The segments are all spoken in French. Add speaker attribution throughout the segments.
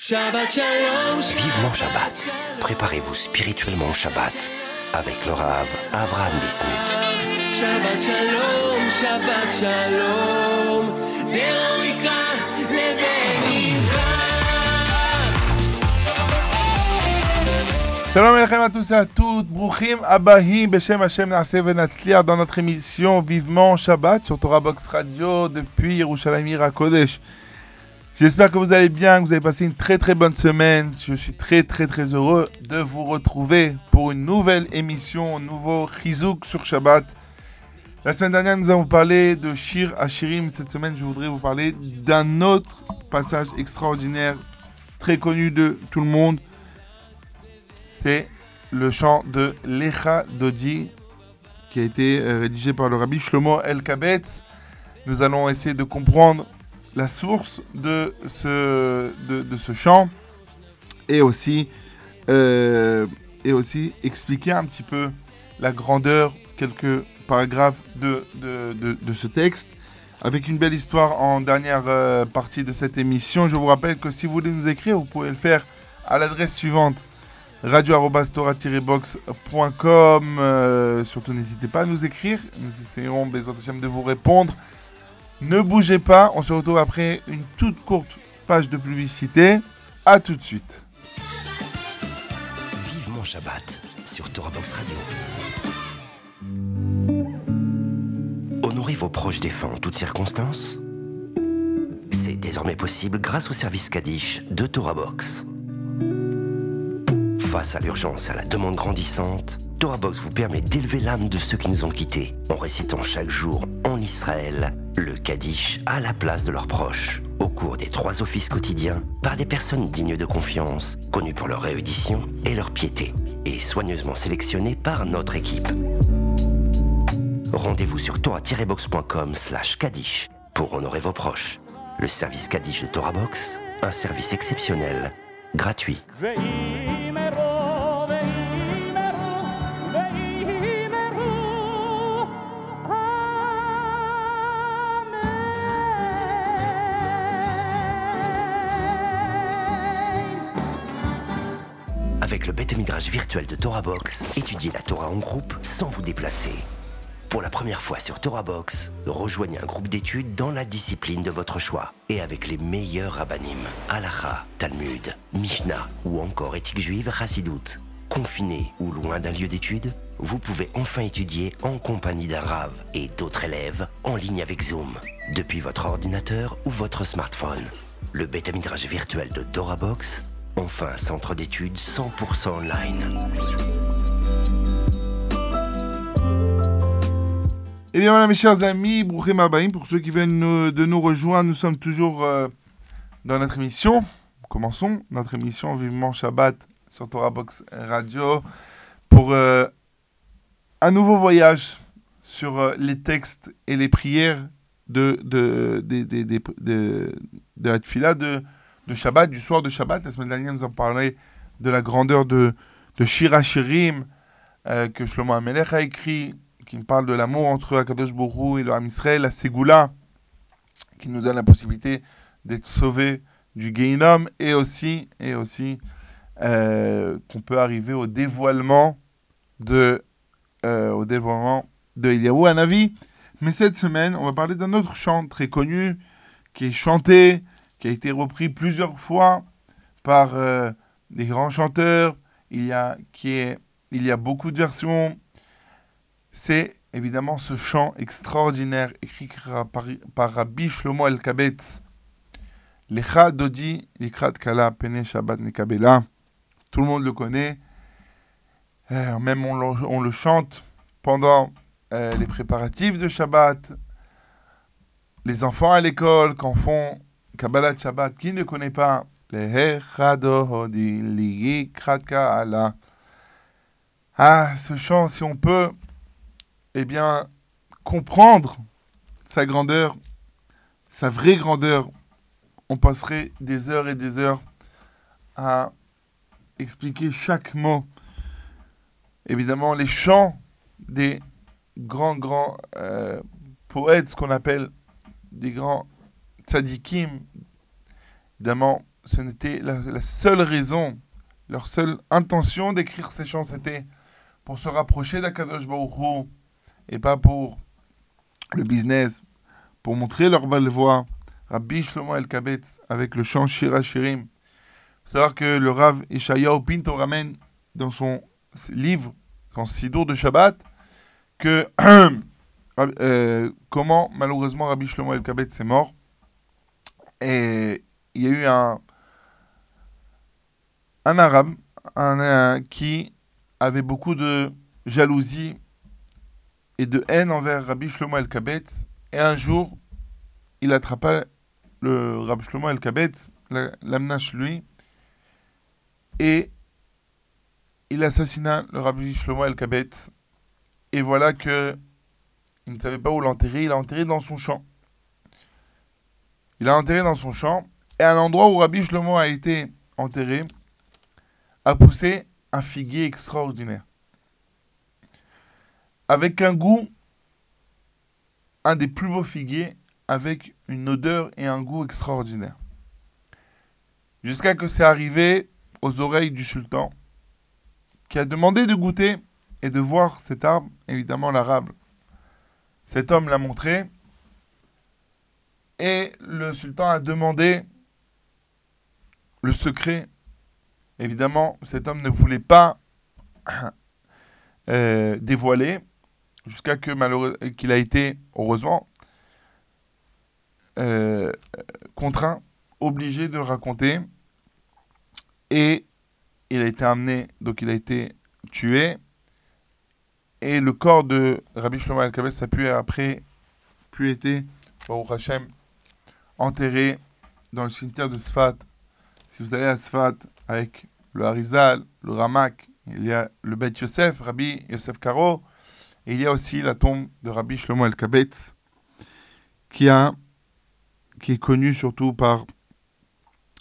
Speaker 1: Shabbat Shalom.
Speaker 2: Vivement Shabbat. Préparez-vous spirituellement au Shabbat avec le Rav Avram Bismuth.
Speaker 1: Shabbat Shalom, Shabbat Shalom.
Speaker 3: Shalom à tous et à toutes. Bruchim Abahim, Beshem Hashem Naaseh dans notre émission Vivement Shabbat sur Torah Box Radio depuis Yerushalayim Kodesh. J'espère que vous allez bien, que vous avez passé une très très bonne semaine. Je suis très très très heureux de vous retrouver pour une nouvelle émission, un nouveau Chizouk sur Shabbat. La semaine dernière, nous avons parlé de Shir Ashirim. Cette semaine, je voudrais vous parler d'un autre passage extraordinaire, très connu de tout le monde. C'est le chant de Lecha Dodi, qui a été euh, rédigé par le rabbi Shlomo El Kabetz. Nous allons essayer de comprendre la source de ce, de, ce chant et aussi, euh, et aussi expliquer un petit peu la grandeur, quelques paragraphes de, de, de- ce texte. Avec une belle histoire en dernière euh, partie de cette émission. Je vous rappelle que si vous voulez nous écrire, vous pouvez le faire à l'adresse suivante radio-tora-box.com. Euh, surtout, n'hésitez pas à nous écrire. Nous essayerons, Bézant de vous répondre. Ne bougez pas. On se retrouve après une toute courte page de publicité. A tout de suite.
Speaker 2: Vivement Shabbat sur Torah Box Radio. Honorez vos proches défunts en toutes circonstances. C'est désormais possible grâce au service Kaddish de Torah Box. Face à l'urgence et à la demande grandissante, Torah Box vous permet d'élever l'âme de ceux qui nous ont quittés en récitant chaque jour en Israël le Kaddish à la place de leurs proches, au cours des trois offices quotidiens, par des personnes dignes de confiance, connues pour leur réédition et leur piété, et soigneusement sélectionnées par notre équipe. Rendez-vous sur torah-box.com slash Kaddish pour honorer vos proches. Le service Kaddish de Torah Box, un service exceptionnel, gratuit. Virtuel de Torah Box, étudiez la Torah en groupe sans vous déplacer. Pour la première fois sur Torah Box, rejoignez un groupe d'études dans la discipline de votre choix et avec les meilleurs rabbinim, Halacha, Talmud, Mishnah ou encore éthique juive Hassidout. Confiné ou loin d'un lieu d'études, vous pouvez enfin étudier en compagnie d'un Rav et d'autres élèves en ligne avec Zoom, depuis votre ordinateur ou votre smartphone. Le bêta virtuel de Torah Box, enfin centre d'études 100% online.
Speaker 3: Eh bien voilà mes chers amis, pour ceux qui viennent de nous rejoindre, nous sommes toujours euh, dans notre émission. Commençons notre émission Vivement Shabbat sur Torah Box Radio pour euh, un nouveau voyage sur euh, les textes et les prières de la tfila de, de Shabbat, du soir de Shabbat. La semaine dernière, nous en parlé de la grandeur de, de Shira Shirim euh, que Shlomo Amelech a écrit qui me parle de l'amour entre Akadosh Borou et le Ham Israël, la Ségoula, qui nous donne la possibilité d'être sauvés du Geinom, et aussi, et aussi euh, qu'on peut arriver au dévoilement de, euh, au dévoilement de Eliyahu. Mais cette semaine, on va parler d'un autre chant très connu, qui est chanté, qui a été repris plusieurs fois par euh, des grands chanteurs. Il y a, qui est, il y a beaucoup de versions c'est évidemment ce chant extraordinaire écrit par, par Rabbi Shlomo El Kabetz. Lecha Dodi Likrat Kala Pene Shabbat Nekabela. Tout le monde le connaît. Euh, même on le, chante pendant euh, les préparatifs de Shabbat. Les enfants à l'école, quand font Kabbalah Shabbat, qui ne connaît pas Lecha Dodi Likrat Kala. Ah, ce chant, si on peut eh bien, comprendre sa grandeur, sa vraie grandeur, on passerait des heures et des heures à expliquer chaque mot. Évidemment, les chants des grands, grands euh, poètes, ce qu'on appelle des grands tzadikim, évidemment, ce n'était la, seule raison, leur seule intention d'écrire ces chants, c'était pour se rapprocher d'Akadosh Baruch et pas pour le business, pour montrer leur belle voix. Rabbi Shlomo El Kabetz avec le chant Shira Shirim. faut savoir que le Rav Ishayahu Pinto ramène dans son livre, son Sidour de Shabbat, que euh, comment malheureusement Rabbi Shlomo El Kabetz est mort. Et il y a eu un, arabe qui avait beaucoup de jalousie et de haine envers Rabbi Shlomo El Kabetz. Et un jour, il attrapa le Rabbi Shlomo El Kabetz, la- l'amena chez lui, et il assassina le Rabbi Shlomo El Kabetz. Et voilà que il ne savait pas où l'enterrer, il l'a enterré dans son champ. Il l'a enterré dans son champ, et à l'endroit où Rabbi Shlomo a été enterré, a poussé un figuier extraordinaire. Avec un goût, un des plus beaux figuiers, avec une odeur et un goût extraordinaire. Jusqu'à que c'est arrivé aux oreilles du sultan, qui a demandé de goûter et de voir cet arbre, évidemment l'arabe. Cet homme l'a montré, et le sultan a demandé le secret Évidemment, cet homme ne voulait pas euh, dévoiler jusqu'à que qu'il a été, heureusement, euh, contraint, obligé de le raconter. Et il a été amené, donc il a été tué. Et le corps de Rabbi Shlomo Al-Kabetz a pu après, pu été, Baruch Hashem, enterré dans le cimetière de Sfat. Si vous allez à Sfat avec le Harizal, le Ramak, il y a le Beth Yosef, Rabbi Yosef Karo, et il y a aussi la tombe de Rabbi Shlomo El Kabetz, qui, a, qui est connu surtout par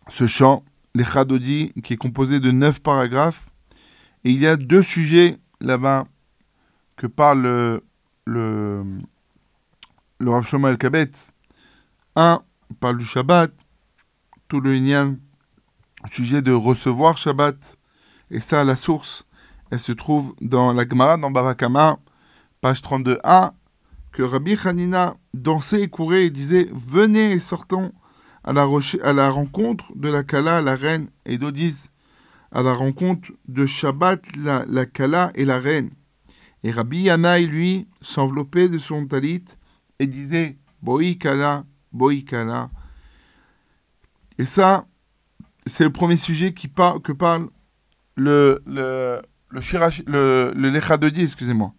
Speaker 3: ce chant, les Chadodi, qui est composé de neuf paragraphes. Et il y a deux sujets là-bas que parle le, le, le Shlomo El Kabetz. Un parle du Shabbat, tout le Inyan sujet de recevoir Shabbat. Et ça, la source, elle se trouve dans la Gemara, dans Bava Kama, page 32a, que Rabbi Hanina dansait et courait et disait Venez et sortons à la, à la rencontre de la Kala, la reine, et d'Odis, à la rencontre de Shabbat, la, la Kala et la reine. Et Rabbi Yanaï, lui, s'enveloppait de son talit et disait Boi Kala, Et ça, c'est le premier sujet qui par- que parle le, le, le, Shirash- le, excusez-moi.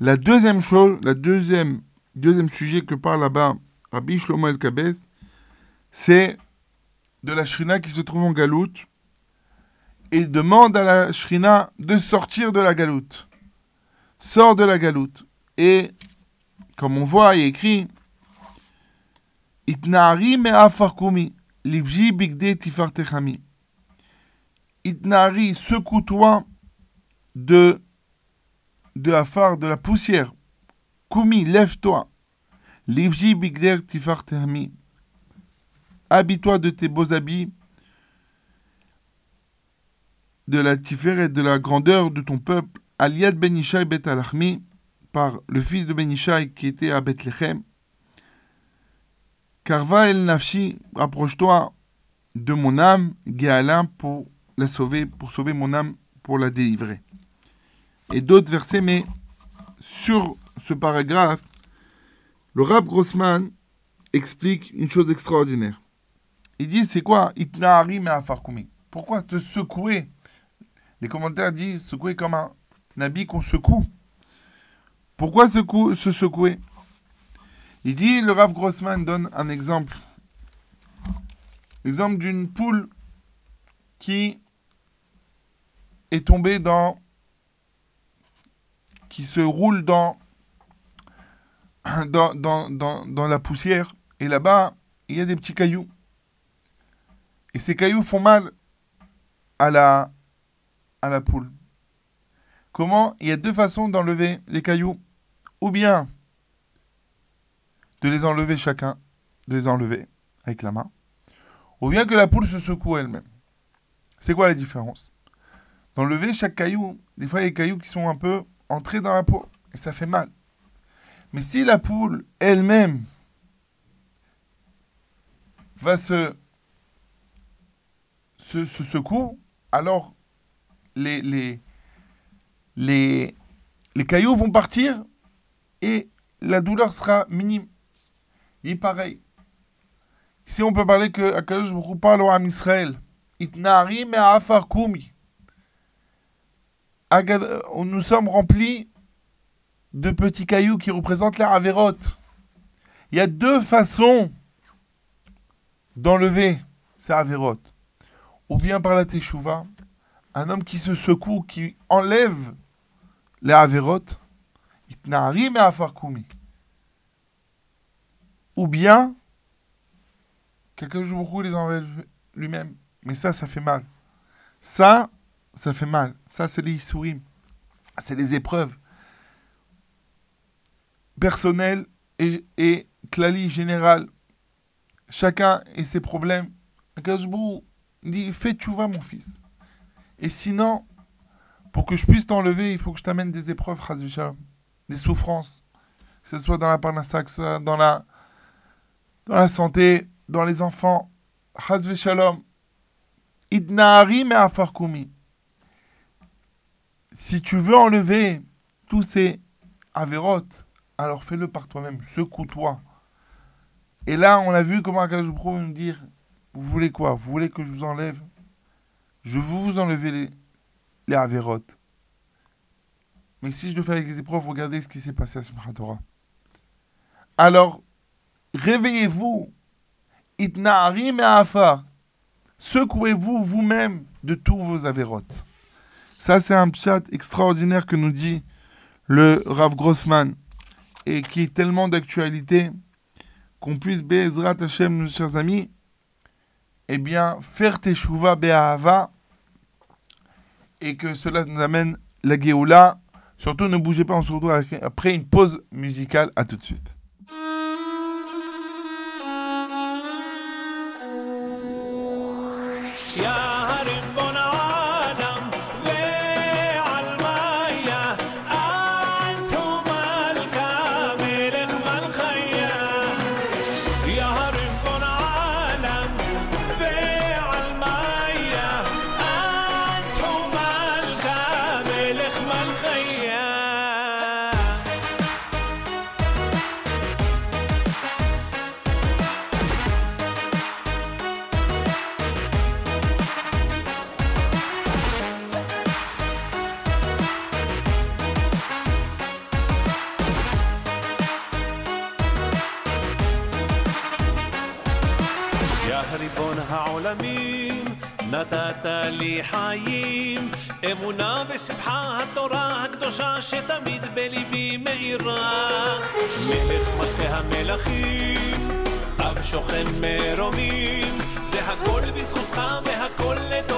Speaker 3: La deuxième chose, la deuxième, deuxième sujet que parle là-bas Rabbi Shlomo El Kabez, c'est de la Shrina qui se trouve en Galoute et demande à la Shrina de sortir de la Galoute. Sors de la Galoute. Et comme on voit, il écrit Itnari me afarkumi. Livji bigde tifartechami. Itnari, secoue-toi de, de Afar, de la poussière. Kumi, lève-toi. Livji bigder tifartechami. Habille-toi de tes beaux habits, de la tiferet, de la grandeur de ton peuple. Aliad ben Ishai Alachmi, par le fils de Ben Ishai qui était à Bethléem. Karva el nafshi, rapproche-toi de mon âme, Géala, pour la sauver, pour sauver mon âme, pour la délivrer. Et d'autres versets, mais sur ce paragraphe, le Rab Grossman explique une chose extraordinaire. Il dit, c'est quoi? Pourquoi te secouer? Les commentaires disent secouer comme un habit qu'on secoue. Pourquoi se secouer? Il dit, le Rav Grossman donne un exemple. L'exemple d'une poule qui est tombée dans... qui se roule dans... dans, dans, la poussière. Et là-bas, il y a des petits cailloux. Et ces cailloux font mal à la, à la poule. Comment? Il y a deux façons d'enlever les cailloux. Ou bien de les enlever chacun, de les enlever avec la main. ou bien que la poule se secoue elle-même. C'est quoi la différence? Dans le lever, chaque caillou, des fois il y a des cailloux qui sont un peu entrés dans la peau et ça fait mal. Mais si la poule elle-même va se, se, se secouer, alors les cailloux vont partir et la douleur sera minime. Et pareil. Ici, on peut parler que Akadosh Baruch parle à Israël. Itnari. Agad- Nous sommes remplis de petits cailloux qui représentent la Averot. Il y a deux façons d'enlever ces Averot. Ou bien par la Teshuvah, un homme qui se secoue, qui enlève les Averot, Itnari me'afar kumi. Ou bien, quelqu'un joue beaucoup les enlève lui-même. Mais ça, ça fait mal. Ça, ça fait mal. Ça, c'est les Issourim. C'est les épreuves. Personnelles et, et clali général. Chacun et ses problèmes. Hu dit Fais tchouva, mon fils. Et sinon, pour que je puisse t'enlever, il faut que je t'amène des épreuves, des souffrances. Que ce soit dans la parnassa, que ce soit dans la, dans la santé, dans les enfants. Chas shalom. Idnaari me afarkumi. Si tu veux enlever tous ces avérotes, alors fais-le par toi-même. Secoue-toi. Et là, on a vu comment Baruch Hu nous dire Vous voulez quoi? Vous voulez que je vous enlève? Je veux vous enlever les, les. Mais si je le fais avec les épreuves, regardez ce qui s'est passé à Torah. Alors, réveillez-vous. Itna'arim et afar. Secouez-vous vous-même de tous vos avérotes. Ça, c'est un chat extraordinaire que nous dit le Rav Grossman et qui est tellement d'actualité qu'on puisse, Be'ezrat Hashem, nos chers amis, eh bien, faire Teshuvah Be'ahava et que cela nous amène la Géoula. Surtout, ne bougez pas, on se après une pause musicale. À tout de suite.
Speaker 4: בשמחה התורה הקדושה שתמיד בליבי מאירה. מלך מלכי המלכים, אב שוכן מרומים, זה הכל בזכותך והכל לטובה,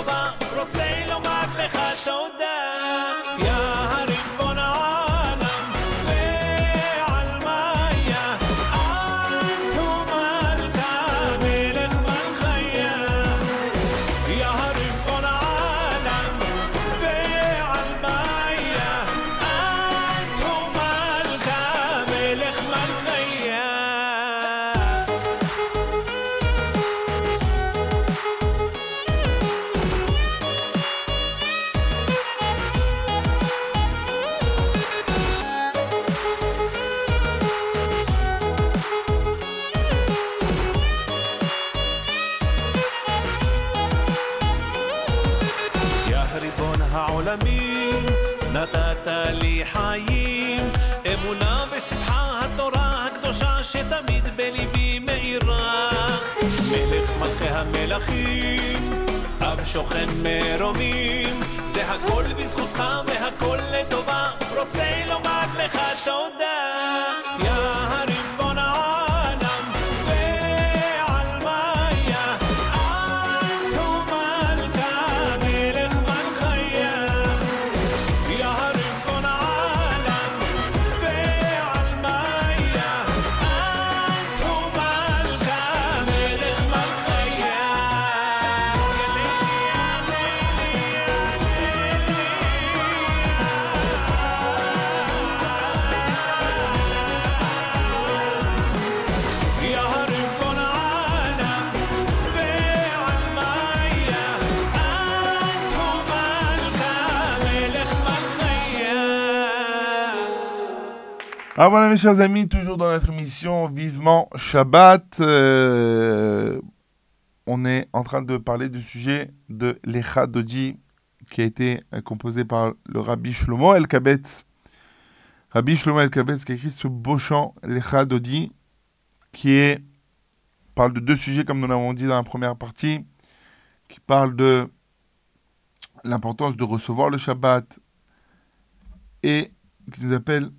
Speaker 3: Ah voilà mes chers amis, toujours dans notre émission Vivement Shabbat. euh, on est en train de parler du sujet de l'Echa Dodi qui a été euh, composé par le Rabbi Shlomo El Kabetz. Rabbi Shlomo El Kabetz qui a écrit ce beau chant l'Echa Dodi qui est, parle de deux sujets comme nous l'avons dit dans la première partie, qui parle de l'importance de recevoir le Shabbat et qui nous appelle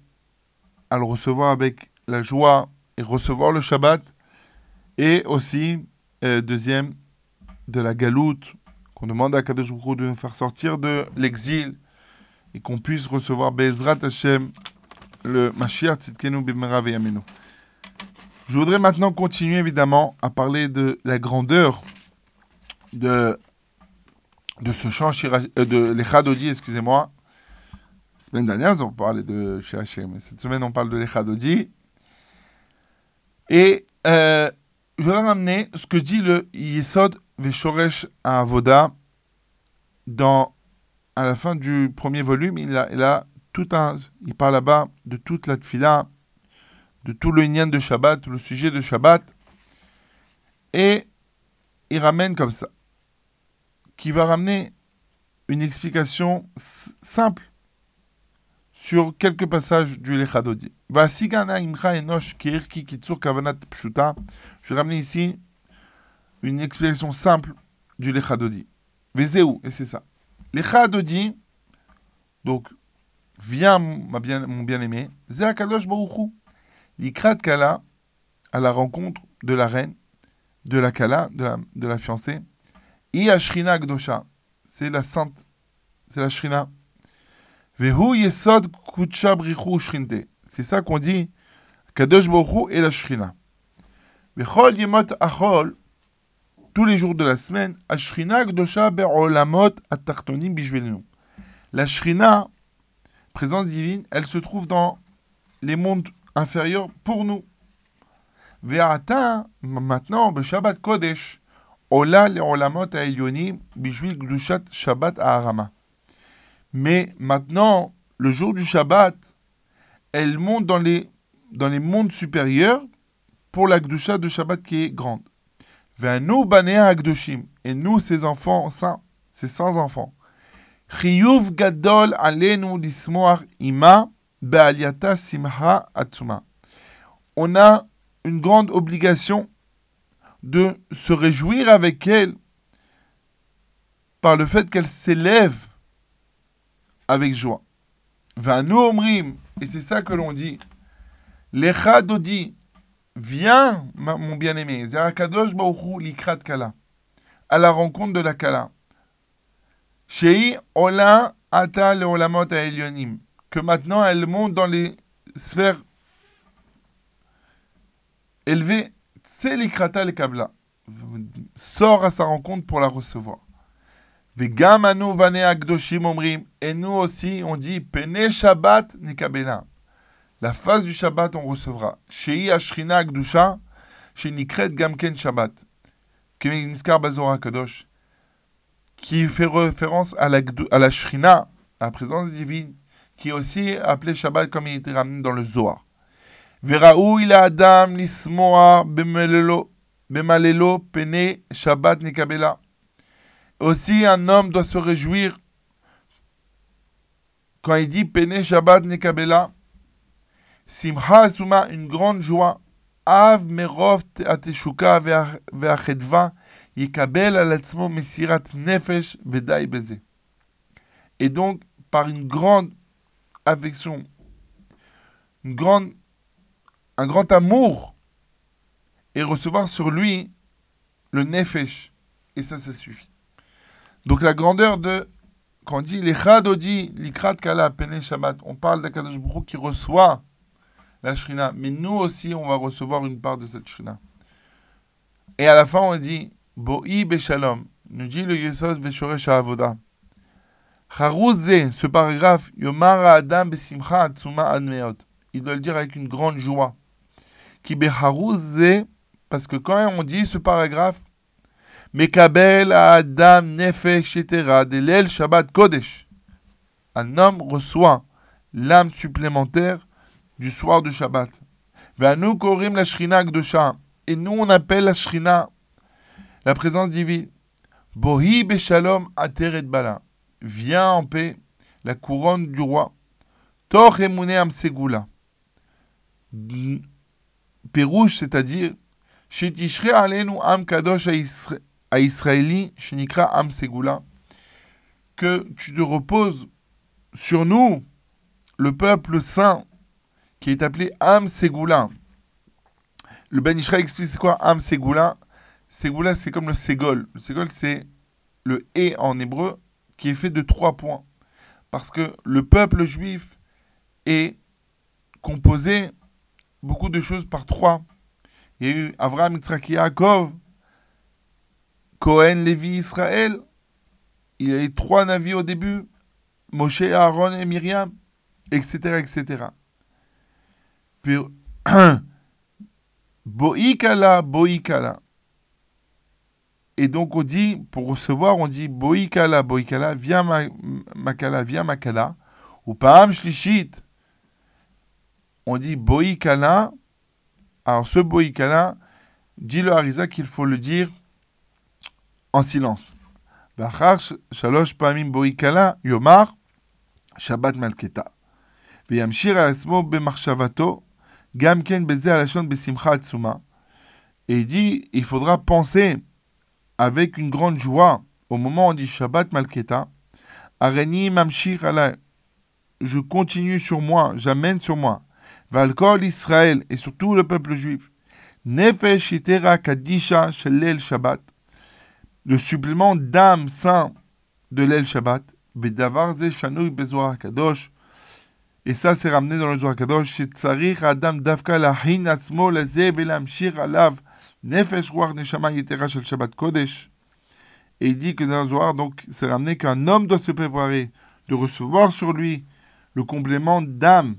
Speaker 3: à le recevoir avec la joie et recevoir le Shabbat. Et aussi, euh, deuxième, de la galoute, qu'on demande à Kadosh Baruch de nous faire sortir de l'exil et qu'on puisse recevoir Bezrat Hashem, le Mashiach Tzidkenu Bimera Veyamenu. Je voudrais maintenant continuer évidemment à parler de la grandeur de, de ce chant euh, de l'Echadodi, excusez-moi, semaine dernière, on parlait de Shirachem, mais cette semaine, on parle de l'Echadodi. Et euh, je vais ramener ce que dit le Yesod Veshoresh Avoda dans, à la fin du premier volume. Il a, tout un, il parle là-bas de toute la tfila, de tout le Inyan de Shabbat, le sujet de Shabbat. Et il ramène comme ça, qui va ramener une explication simple sur quelques passages du Lechadodi. Je vais ramener ici une explication simple du Lechadodi. Vezeu, et c'est ça. Lechadodi, donc, viens mon bien-aimé, Ze Akadosh Baruch Hu. Likrat Kala, à la rencontre de la reine, de la Kala, de la, de la fiancée. I Ashrina Gdosha, c'est la sainte, c'est la Shrina. C'est ça qu'on dit Kadosh Hu et la Shrina. Vechol Yemot Achol, tous les jours de la semaine, Ashrina Gdosha Be'olamot Atartonim Bishvelenu. La Shrina, présence divine, elle se trouve dans les mondes inférieurs pour nous. Ve'ata, maintenant, Shabbat Kodesh, Ola Le'olamot Ha'elyonim Bishvil Gdushat Shabbat Ha'arama. Mais maintenant, le jour du Shabbat, elle monte dans les, dans les mondes supérieurs pour la Gdusha de Shabbat qui est grande. Ve'anu banea. Et nous, ses enfants saints, ses saints enfants. Chiyuv gadol alenu ima be'aliata simha atsuma. On a une grande obligation de se réjouir avec elle par le fait qu'elle s'élève avec joie. Omrim, et c'est ça que l'on dit. Lecha dodi, viens, mon bien-aimé, Kadosh likrat kala, à la rencontre de la kala. Shei ola ata leolamot ha'elyonim, que maintenant elle monte dans les sphères élevées, c'est likrata le kabla, sort à sa rencontre pour la recevoir. Vegam anu vane agdoshim omrim. Et nous aussi, on dit Pene Shabbat nikabela. La face du Shabbat, on recevra. Shei ashrina agdusha, chez nikret gamken Shabbat. Kemi niskar bazora kadosh. Qui fait référence à la, à la shrina, à la présence divine, qui est aussi appelée Shabbat comme il était ramené dans le Zohar. Veraou il adam lismoa bemalelo pene Shabbat nikabela. Aussi, un homme doit se réjouir quand il dit Pene Shabbat Nekabela. Simcha Asuma, une grande joie. Av merov ateshuka ve'achedva yikabel al atzmo mesirat nefesh vedai beze. Et donc, par une grande affection, une grande, un grand amour, et recevoir sur lui le nefesh. Et ça, ça suffit. Donc la grandeur de, quand on dit les chadodi, l'ikrat kala, pene shabbat, on parle d'Akadosh Baruch qui reçoit la shrina, mais nous aussi on va recevoir une part de cette shrina. Et à la fin on dit, bo'i beshalom, nous dit le Yesod veshoresh avoda. Charouzé, ce paragraphe, yomar adam besimcha atzuma admeot. Il doit le dire avec une grande joie. Qui becharouzé, parce que quand on dit ce paragraphe, Mekabel Adam Nefesh Yetera de l'El Shabbat Kodesh. Un homme reçoit l'âme supplémentaire du soir de Shabbat. Ve'anu korim la Shrina Gdosha. Et nous, on appelle la Shrina, la présence divine. Bohi beshalom ater et bala. Viens en paix, la couronne du roi. Tor emune am segula. Pérouche, c'est-à-dire, Shetishre alenu am kadosh à Israéli, shenikra am segula. Que tu te reposes sur nous, le peuple saint, qui est appelé Am Segula. Le Ben explique c'est quoi Am Segula. Segula, c'est comme le Ségol. Le Ségol, c'est le et en hébreu qui est fait de trois points. Parce que le peuple juif est composé beaucoup de choses par trois. Il y a eu Avraham, Yitzhak, Yaakov, Cohen, Lévi, Israël. Il y a eu trois navires au début. Moshe, Aaron et Myriam, etc., etc. Puis, Boïkala, Boïkala. Et donc on dit, pour recevoir, on dit Boïkala, Boïkala, viens ma, Makala, viens Makala. Ou Paham Shlishit. On dit Boïkala. Alors ce Boïkala, dit le Harisa qu'il faut le dire en silence. ואחר שלוש פעמים בואי כלה, יאמר שבת מלכתה. וימשיר על עצמו במחשבתו, גם כן בזה הלשון בשמחה עצומה. Et il dit, il faudra penser avec une grande joie au moment où on dit Shabbat Malketa, Areni Mamshir ala, je continue sur moi, j'amène sur moi, Valkol Israël et surtout le peuple juif, Nefesh Itera Kadisha Shelel Shabbat, le supplément d'âme saint de l'El Shabbat, Kadosh, et ça c'est ramené dans le Zohar Kadosh, Shetzarich Adam Davka Lahin Atzmo Leze Velamshir Alav Nefesh Ruach Neshama Yetera Shel Shabbat Kodesh. Et il dit que dans le Zohar, donc, c'est ramené qu'un homme doit se préparer de recevoir sur lui le complément d'âme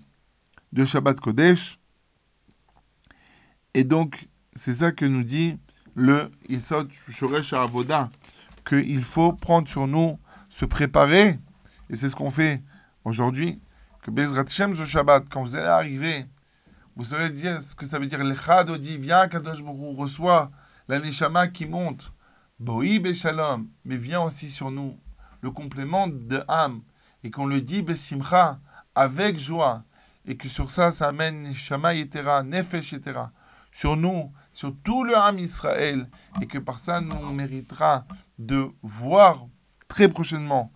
Speaker 3: de Shabbat Kodesh. Et donc, c'est ça que nous dit le Yisod Shoresh Avoda, qu'il faut prendre sur nous, se préparer, et c'est ce qu'on fait aujourd'hui, que Bezrat Hashem ce Shabbat, quand vous allez arriver, vous saurez dire ce que ça veut dire. L'Echad dit, viens, Kadosh Baruch reçoit la Neshama qui monte. Boï Shalom, mais viens aussi sur nous. Le complément de âme. Et qu'on le dit Besimcha, avec joie. Et que sur ça, ça amène Neshama Yetera, Nefesh Yetera. Sur nous, sur tout le âme Israël. Et que par ça, nous méritera de voir très prochainement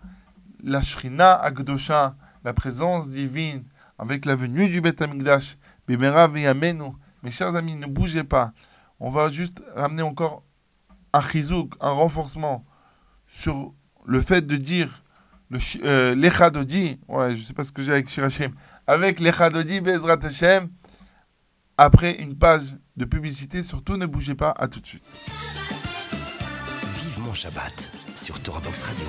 Speaker 3: la Shrina Agdosha, la présence divine, avec la venue du Beth Amikdash. Mes chers amis, ne bougez pas. On va juste ramener encore un chizouk, un renforcement sur le fait de dire le euh, l'echadodi, ouais, je sais pas ce que j'ai avec Shirachim, avec l'echadodi Bezrat Hashem, après une page de publicité, surtout ne bougez pas, à tout de suite.
Speaker 2: Vivement Shabbat sur Box Radio.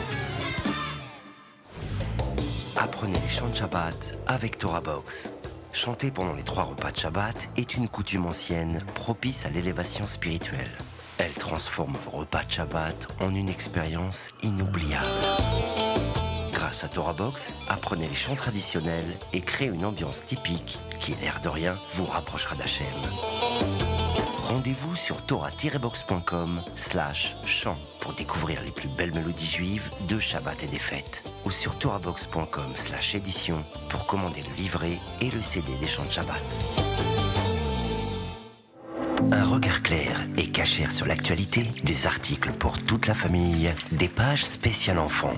Speaker 2: Apprenez les chants de Shabbat avec Box. Chanter pendant les trois repas de Shabbat est une coutume ancienne propice à l'élévation spirituelle. Elle transforme vos repas de Shabbat en une expérience inoubliable. Grâce à Torah Box, apprenez les chants traditionnels et créez une ambiance typique qui, l'air de rien, vous rapprochera d'Hachem. Rendez-vous sur torah-box.com slash chant pour découvrir les plus belles mélodies juives de Shabbat et des fêtes ou sur torahbox.com slash édition pour commander le livret et le CD des chants de Shabbat. Un regard clair et cachère sur l'actualité, des articles pour toute la famille, des pages spéciales enfants,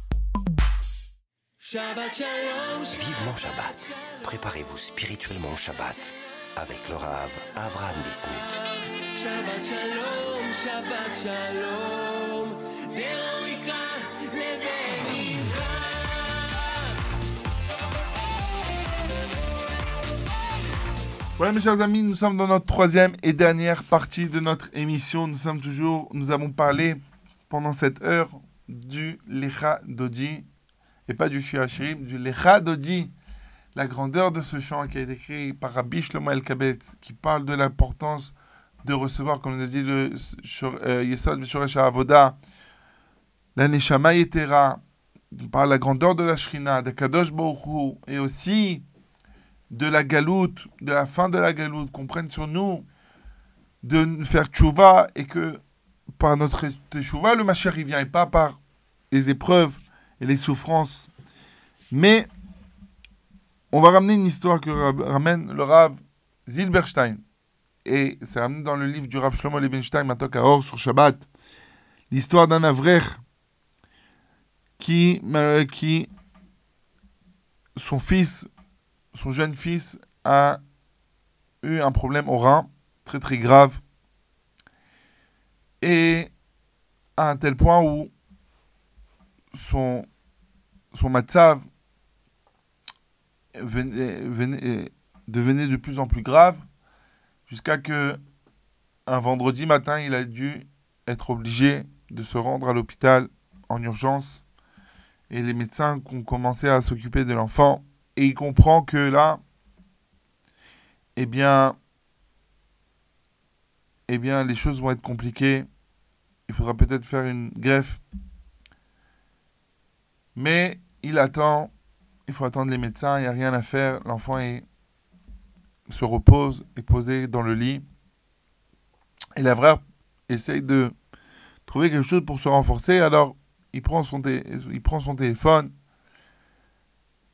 Speaker 2: Shabbat shalom, shabbat Vivement Shabbat. Préparez-vous spirituellement au Shabbat avec le Rav Avram Bismuth.
Speaker 4: Shabbat shalom, Shabbat shalom.
Speaker 3: Voilà mes chers amis, nous sommes dans notre troisième et dernière partie de notre émission. Nous sommes toujours, nous avons parlé pendant cette heure du Lecha Dodi, et pas du Shir Hashirim, du Lecha Dodi, la grandeur de ce chant qui a été écrit par Rabbi Shlomo El Kabetz, qui parle de l'importance de recevoir, comme nous a dit le euh, Yesod Shoresh Avoda, la Neshama Yetera, de la grandeur de la Shrina, de Kadosh Hu, et aussi de la galoute, de la fin de la galoute, qu'on prenne sur nous de faire tchouva et que par notre tchouva, le Mashiach il vient et pas par les épreuves et les souffrances. Mais on va ramener une histoire que ra- ramène le Rav Zilberstein. Et c'est ramené dans le livre du Rav Shlomo Levenstein, Matok sur Shabbat. L'histoire d'un Avrech qui, qui, son fils son jeune fils a eu un problème au rein très très grave et à un tel point où son son matzav venait- venait- devenait de plus en plus grave jusqu'à que un vendredi matin il a dû être obligé de se rendre à l'hôpital en urgence et les médecins ont commencé à s'occuper de l'enfant et il comprend que là, eh bien, eh bien, les choses vont être compliquées. Il faudra peut-être faire une greffe. Mais il attend, il faut attendre les médecins, il n'y a rien à faire. L'enfant se repose, est posé dans le lit. Et la vraie essaye de trouver quelque chose pour se renforcer. Alors, il prend son, il prend son téléphone,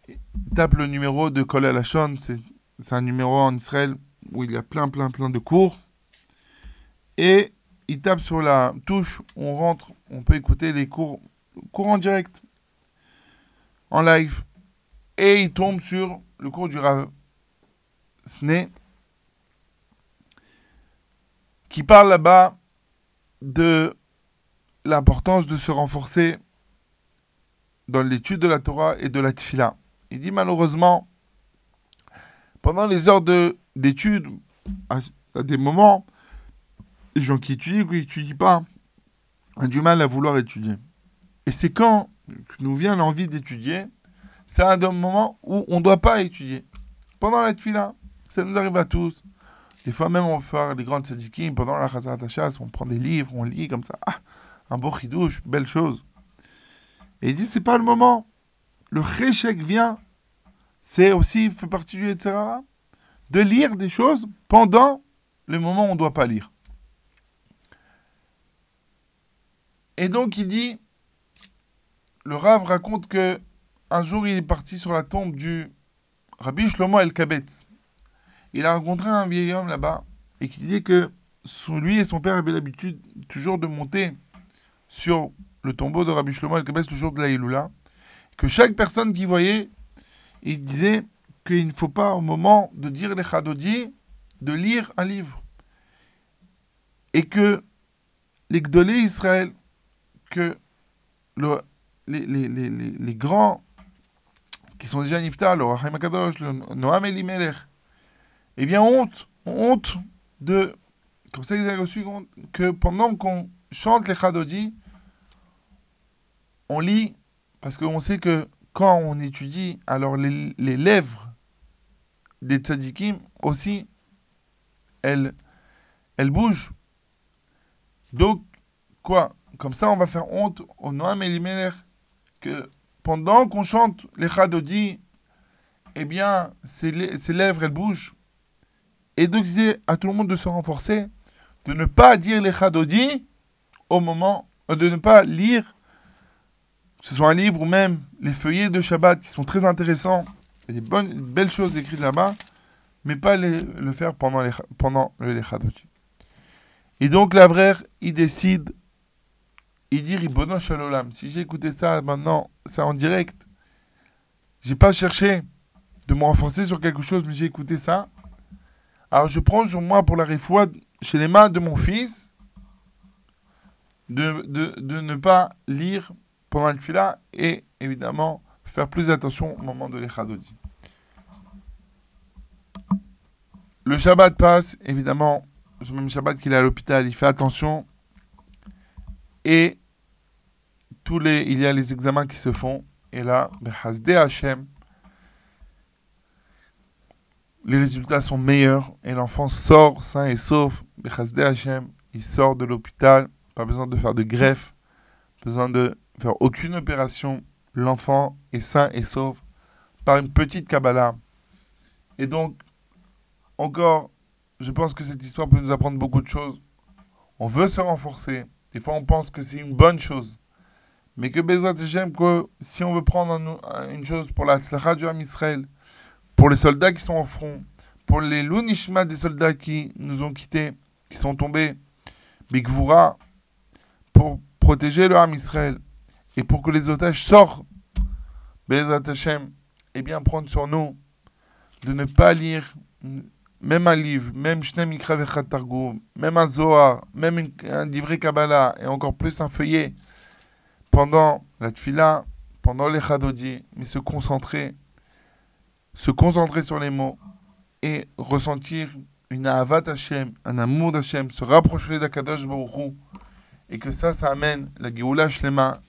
Speaker 3: il tape le numéro de Kol Alashon, c'est c'est un numéro en Israël où il y a plein, plein, plein de cours. Et il tape sur la touche, on rentre, on peut écouter les cours, cours en direct, en live. Et il tombe sur le cours du Rav Sne, qui parle là-bas de l'importance de se renforcer dans l'étude de la Torah et de la Tfila. Il dit malheureusement, pendant les heures de- d'études, à, à des moments, les gens qui étudient ou qui n'étudient pas ont du mal à vouloir étudier. Et c'est quand que nous vient l'envie d'étudier, c'est un des moments où on ne doit pas étudier. Pendant la Tfila, ça nous arrive à tous. Des fois même on fait les grandes tzadikim, pendant la Hashas, on prend des livres, on lit comme ça. Ah, un beau chidouche, belle chose. Et il dit, c'est pas le moment. Le réchec vient, c'est aussi, fait partie du etc. De lire des choses pendant le moment où on ne doit pas lire. Et donc il dit, le Rav raconte que un jour il est parti sur la tombe du Rabbi Shlomo El Kabetz. Il a rencontré un vieil homme là-bas et qui disait que lui et son père avaient l'habitude toujours de monter sur le tombeau de Rabbi Shlomo El-Kabetz le jour de la Iloula, que chaque personne qui voyait, il disait qu'il ne faut pas au moment de dire les Chadodi, de lire un livre. Et que les Gdolé Israël, que le- les, les, les, les, grands qui sont déjà Niftar, le Rahim Akadosh, le Noam Elimelech, eh bien honte, honte de, comme ça ils avaient reçu honte, que pendant qu'on chante les Chadodi, on lit, parce qu'on sait que quand on étudie, alors les, les lèvres des tzadikim aussi, elles, elles bougent. Donc, quoi? Comme ça, on va faire honte au Noam Elimelech que pendant qu'on chante les Chadodi, eh bien, ses, ses lèvres, elles bougent. Et donc, c'est à tout le monde de se renforcer, de ne pas dire les Chadodi au moment, euh, de ne pas lire que ce soit un livre ou même les feuillets de Shabbat qui sont très intéressants, il y a des bonnes, belles choses écrites là-bas, mais pas les- le faire pendant, les, pendant. Et donc l'Avrère, il décide, il dit Ribono Shalolam, si j'ai écouté ça maintenant, c'est en direct, j'ai pas cherché de me renforcer sur quelque chose, mais j'ai écouté ça. Alors je prends sur moi pour la réfoua chez les mains de mon fils de, de, de ne pas lire pendant le fila et évidemment faire plus attention au moment de l'Echadodi. Le Shabbat passe, évidemment, ce même Shabbat qu'il est à l'hôpital, il fait attention et tous les, il y a les examens qui se font et là, Hashem, les résultats sont meilleurs et l'enfant sort sain et sauf. Hashem, il sort de l'hôpital, pas besoin de faire de greffe, besoin de faire aucune opération. L'enfant est sain et sauf par une petite Kabbalah. Et donc, encore, je pense que cette histoire peut nous apprendre beaucoup de choses. On veut se renforcer. Des fois, on pense que c'est une bonne chose. Mais que Bezrat Hashem, que si on veut prendre un- une chose pour la tzlacha du Ham Israël, pour les soldats qui sont au front, pour les Lunishma des soldats qui nous ont quittés, qui sont tombés, Bigvura, pour protéger le Ham Israël et pour que les otages sortent, Bezrat Hashem, et bien prendre sur nous de ne pas lire même un livre, même Mikra Targum, même un Zohar, même un livret Kabbalah, et encore plus un feuillet, pendant la Tfila, pendant les Chadodi, mais se concentrer, se concentrer sur les mots, et ressentir une Ahavat Hashem, un amour d'Hashem, se rapprocher d'Akadosh Baruch Hu, et que ça, ça amène la Géoula Shlema,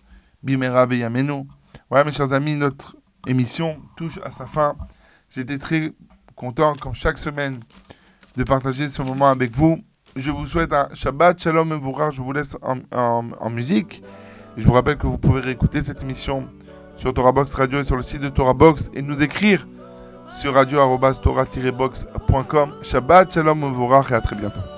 Speaker 3: Bimera Veyamenu. Voilà, mes chers amis, notre émission touche à sa fin. J'étais très content, comme chaque semaine, de partager ce moment avec vous. Je vous souhaite un Shabbat Shalom Mevorach. Je vous laisse en, musique. Et je vous rappelle que vous pouvez réécouter cette émission sur Torah Box Radio et sur le site de Torah Box et nous écrire sur radio-torah-box.com. Shabbat Shalom Mevorach et à très bientôt.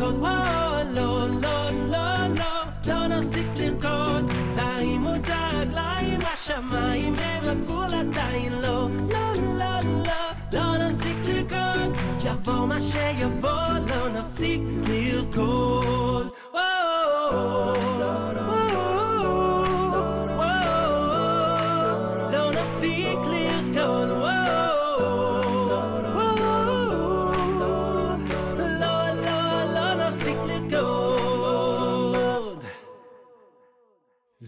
Speaker 4: לרקוד. או, לא, לא, לא, לא, לא נפסיק לרקוד, תרימו את הרגליים, השמיים הם הגבול עדיין לא. לא, לא, לא, לא נפסיק לרקוד, יבוא מה שיבוא, לא נפסיק לרקוד.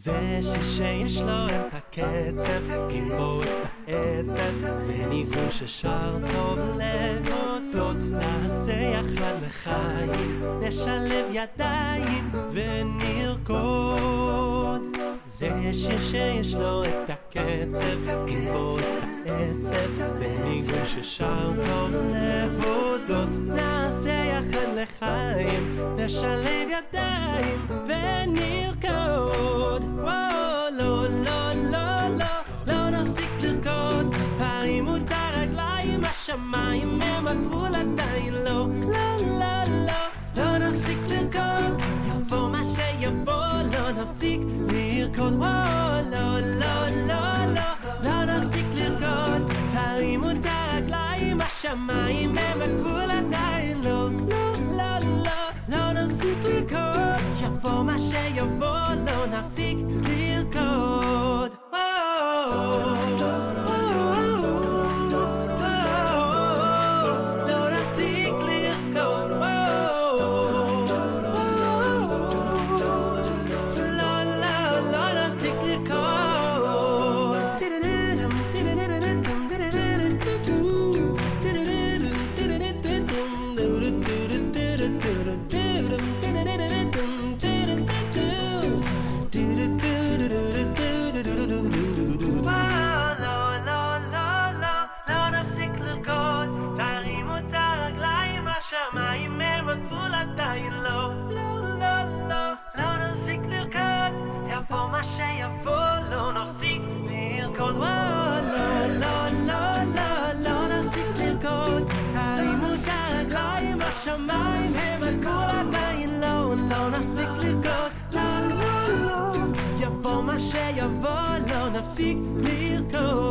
Speaker 4: זה שיר שיש לו את הקצב, עם בו את העצב, זה ניגון ששר טוב להודות, נעשה יחד לחיים, נשלב ידיים ונרקוד. זה שיר שיש לו את הקצב, עם בו את העצב, זה ניגון ששר טוב להודות, נעשה יחד לחיים, נשלב 마이 맘을 불러 다일로 롤롤롤 너는 시킬 거 You're Seek miracles.